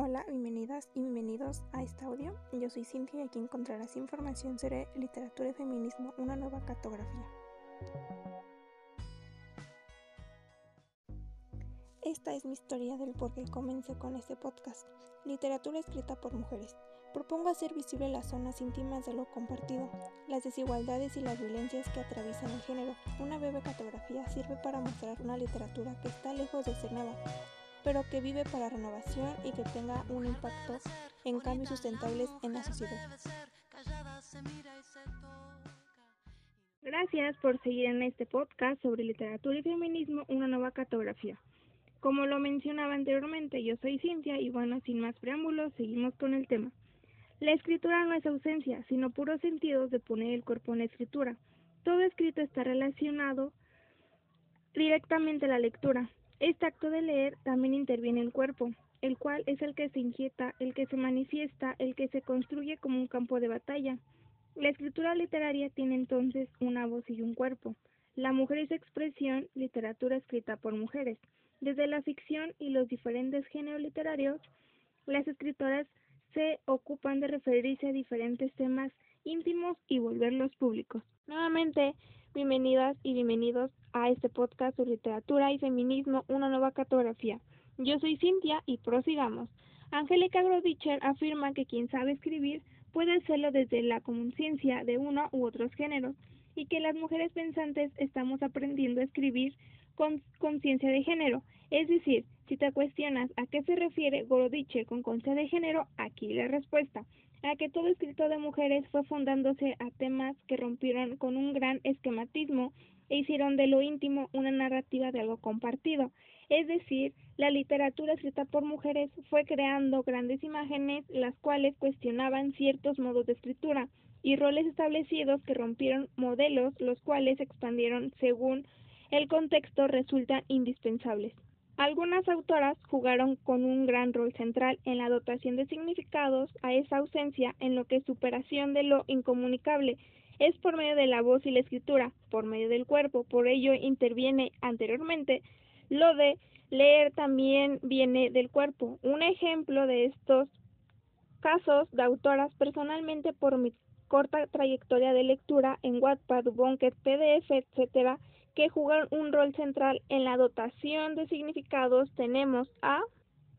Hola, bienvenidas y bienvenidos a este audio. Yo soy Cintia y aquí encontrarás información sobre literatura y feminismo, una nueva cartografía. Esta es mi historia del por qué comencé con este podcast. Literatura escrita por mujeres. Propongo hacer visible las zonas íntimas de lo compartido, las desigualdades y las violencias que atraviesan el género. Una breve cartografía sirve para mostrar una literatura que está lejos de ser nueva, pero que vive para renovación y que tenga un impacto en cambios sustentables en la sociedad. Gracias por seguir en este podcast sobre literatura y feminismo, una nueva cartografía. Como lo mencionaba anteriormente, yo soy Cintia y bueno, sin más preámbulos, seguimos con el tema. La escritura no es ausencia, sino puros sentidos de poner el cuerpo en la escritura. Todo escrito está relacionado directamente a la lectura. Este acto de leer también interviene el cuerpo, el cual es el que se inquieta, el que se manifiesta, el que se construye como un campo de batalla. La escritura literaria tiene entonces una voz y un cuerpo. La mujer es expresión, literatura escrita por mujeres. Desde la ficción y los diferentes géneros literarios, las escritoras se ocupan de referirse a diferentes temas íntimos y volverlos públicos. Nuevamente, bienvenidas y bienvenidos a este podcast sobre literatura y feminismo, una nueva cartografía. Yo soy Cintia y prosigamos. Angélica Grodicher afirma que quien sabe escribir puede hacerlo desde la conciencia de uno u otros géneros y que las mujeres pensantes estamos aprendiendo a escribir con conciencia de género. Es decir, si te cuestionas a qué se refiere Grodicher con conciencia de género, aquí la respuesta a que todo escrito de mujeres fue fundándose a temas que rompieron con un gran esquematismo e hicieron de lo íntimo una narrativa de algo compartido. Es decir, la literatura escrita por mujeres fue creando grandes imágenes las cuales cuestionaban ciertos modos de escritura y roles establecidos que rompieron modelos los cuales expandieron según el contexto resultan indispensables. Algunas autoras jugaron con un gran rol central en la dotación de significados a esa ausencia en lo que es superación de lo incomunicable es por medio de la voz y la escritura, por medio del cuerpo, por ello interviene anteriormente. Lo de leer también viene del cuerpo. Un ejemplo de estos casos de autoras personalmente por mi corta trayectoria de lectura en Wattpad, Bunker, PDF, etcétera, que jugaron un rol central en la dotación de significados tenemos a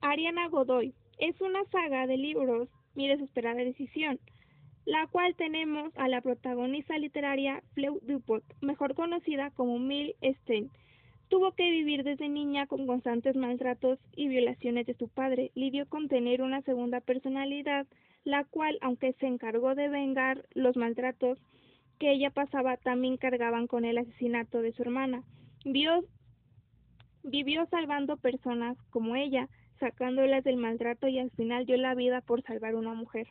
Ariana Godoy. Es una saga de libros Mi desesperada decisión, la cual tenemos a la protagonista literaria Fleur Dupont, mejor conocida como Mill Stein. Tuvo que vivir desde niña con constantes maltratos y violaciones de su padre. Lidió con tener una segunda personalidad, la cual, aunque se encargó de vengar los maltratos, que ella pasaba también cargaban con el asesinato de su hermana. Dios vivió salvando personas como ella, sacándolas del maltrato y al final dio la vida por salvar una mujer.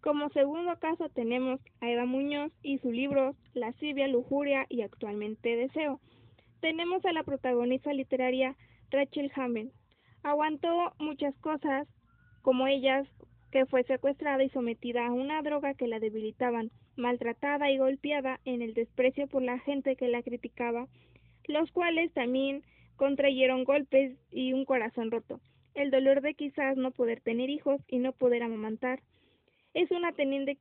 Como segundo caso tenemos a Eva Muñoz y su libro Lascivia, Lujuria y actualmente Deseo. Tenemos a la protagonista literaria Rachel Hammond. Aguantó muchas cosas, como ellas, que fue secuestrada y sometida a una droga que la debilitaban, maltratada y golpeada en el desprecio por la gente que la criticaba, los cuales también contrayeron golpes y un corazón roto, el dolor de quizás no poder tener hijos y no poder amamantar. Es una teniente,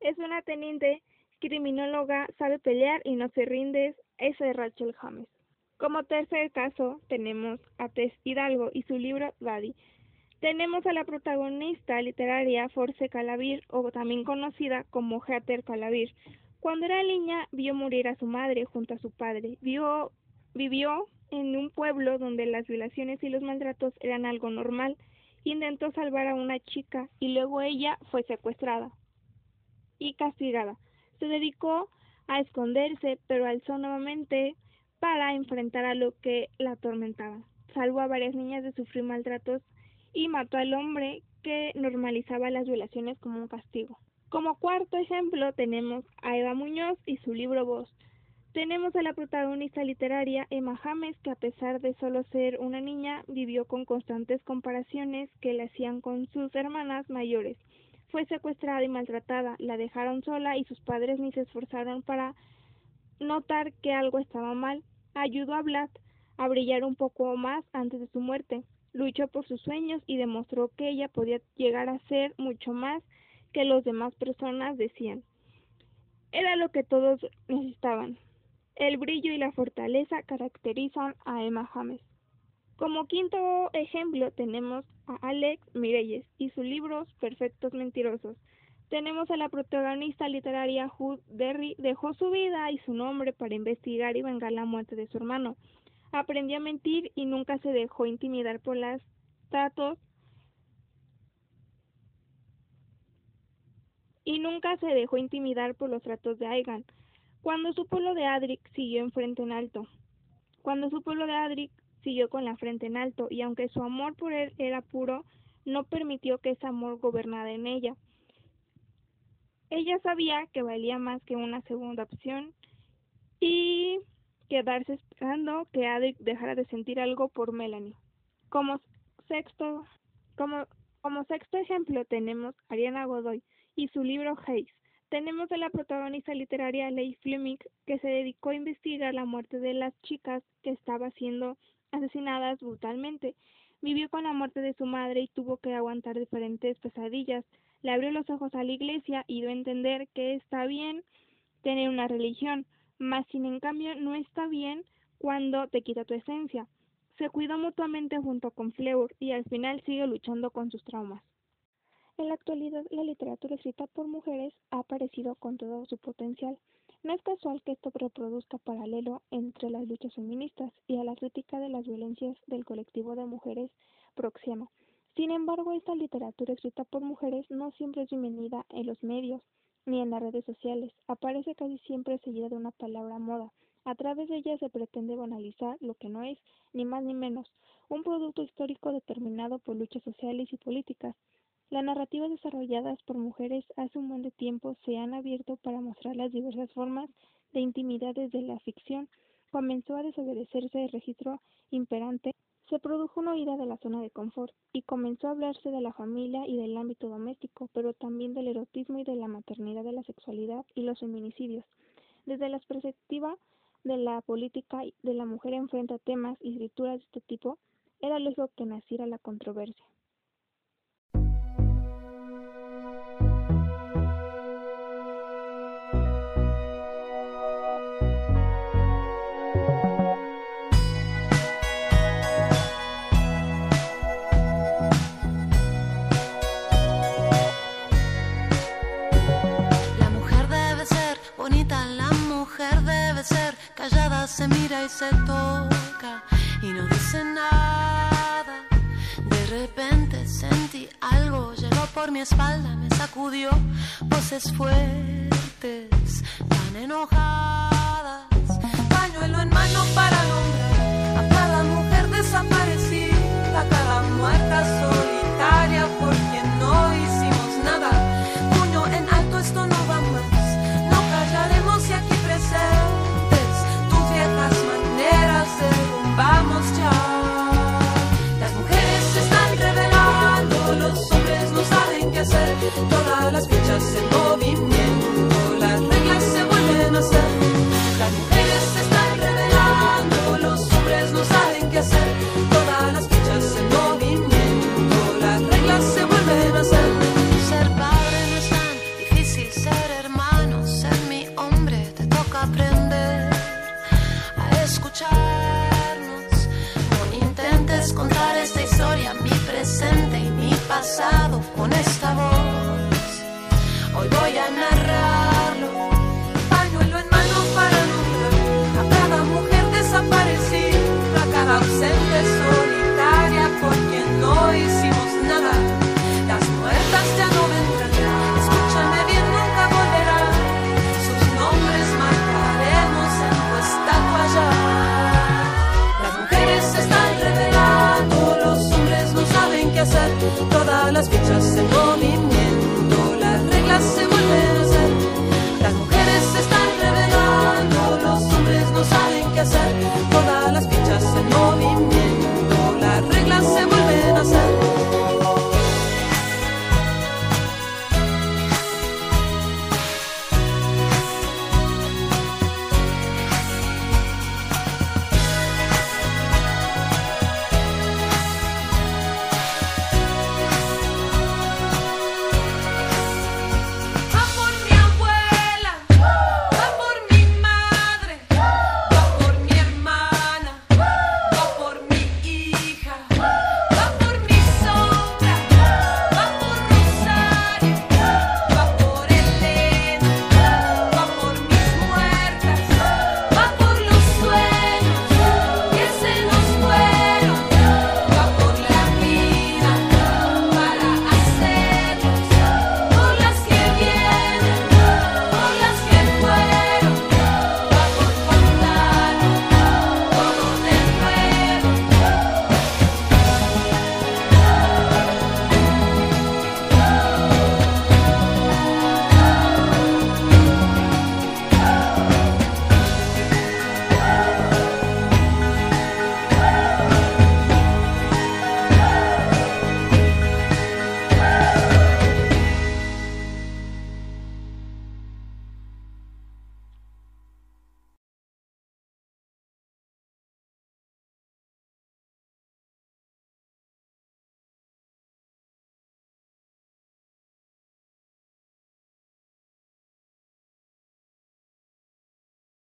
es una teniente criminóloga, sabe pelear y no se rinde, esa es Rachel James. Como tercer caso tenemos a Tess Hidalgo y su libro Daddy, tenemos a la protagonista literaria Force Calavir, o también conocida como Heather Calavir. Cuando era niña vio morir a su madre junto a su padre. Vio, vivió en un pueblo donde las violaciones y los maltratos eran algo normal. Intentó salvar a una chica y luego ella fue secuestrada y castigada. Se dedicó a esconderse, pero alzó nuevamente para enfrentar a lo que la atormentaba. Salvó a varias niñas de sufrir maltratos y mató al hombre que normalizaba las violaciones como un castigo. Como cuarto ejemplo tenemos a Eva Muñoz y su libro Voz. Tenemos a la protagonista literaria Emma James, que a pesar de solo ser una niña, vivió con constantes comparaciones que le hacían con sus hermanas mayores. Fue secuestrada y maltratada, la dejaron sola y sus padres ni se esforzaron para notar que algo estaba mal. Ayudó a Vlad a brillar un poco más antes de su muerte. Luchó por sus sueños y demostró que ella podía llegar a ser mucho más que los demás personas decían. Era lo que todos necesitaban. El brillo y la fortaleza caracterizan a Emma James. Como quinto ejemplo tenemos a Alex Mireyes y su libro Perfectos Mentirosos. Tenemos a la protagonista literaria Hood Derry, dejó su vida y su nombre para investigar y vengar la muerte de su hermano. Aprendió a mentir y nunca se dejó intimidar por los tratos y nunca se dejó intimidar por los tratos de Aigan. Cuando su pueblo de Adric siguió en frente en alto. Cuando su pueblo de Adric siguió con la frente en alto y aunque su amor por él era puro, no permitió que ese amor gobernara en ella. Ella sabía que valía más que una segunda opción y quedarse esperando que Adric dejara de sentir algo por Melanie. Como sexto, como, como sexto ejemplo tenemos Ariana Godoy y su libro Haze. Tenemos a la protagonista literaria Leigh Fleming que se dedicó a investigar la muerte de las chicas que estaban siendo asesinadas brutalmente. Vivió con la muerte de su madre y tuvo que aguantar diferentes pesadillas. Le abrió los ojos a la iglesia y dio a entender que está bien tener una religión, mas sin en cambio no está bien cuando te quita tu esencia. Se cuidó mutuamente junto con Fleur y al final sigue luchando con sus traumas. En la actualidad, la literatura escrita por mujeres ha aparecido con todo su potencial. No es casual que esto reproduzca paralelo entre las luchas feministas y a la crítica de las violencias del colectivo de mujeres Proxima. Sin embargo, esta literatura escrita por mujeres no siempre es bienvenida en los medios ni en las redes sociales. Aparece casi siempre seguida de una palabra moda. A través de ella se pretende banalizar lo que no es, ni más ni menos, un producto histórico determinado por luchas sociales y políticas. Las narrativas desarrolladas por mujeres hace un buen de tiempo se han abierto para mostrar las diversas formas de intimidad desde la ficción. Comenzó a desobedecerse el registro imperante, se produjo una huida de la zona de confort y comenzó a hablarse de la familia y del ámbito doméstico, pero también del erotismo y de la maternidad, de la sexualidad y los feminicidios. Desde la perspectiva de la política de la mujer enfrenta temas y escrituras de este tipo, era lógico que naciera la controversia. Se mira y se toca y no dice nada. De repente sentí algo, llegó por mi espalda, me sacudió voces fuertes, tan enojadas. Pañuelo en mano para nombrar y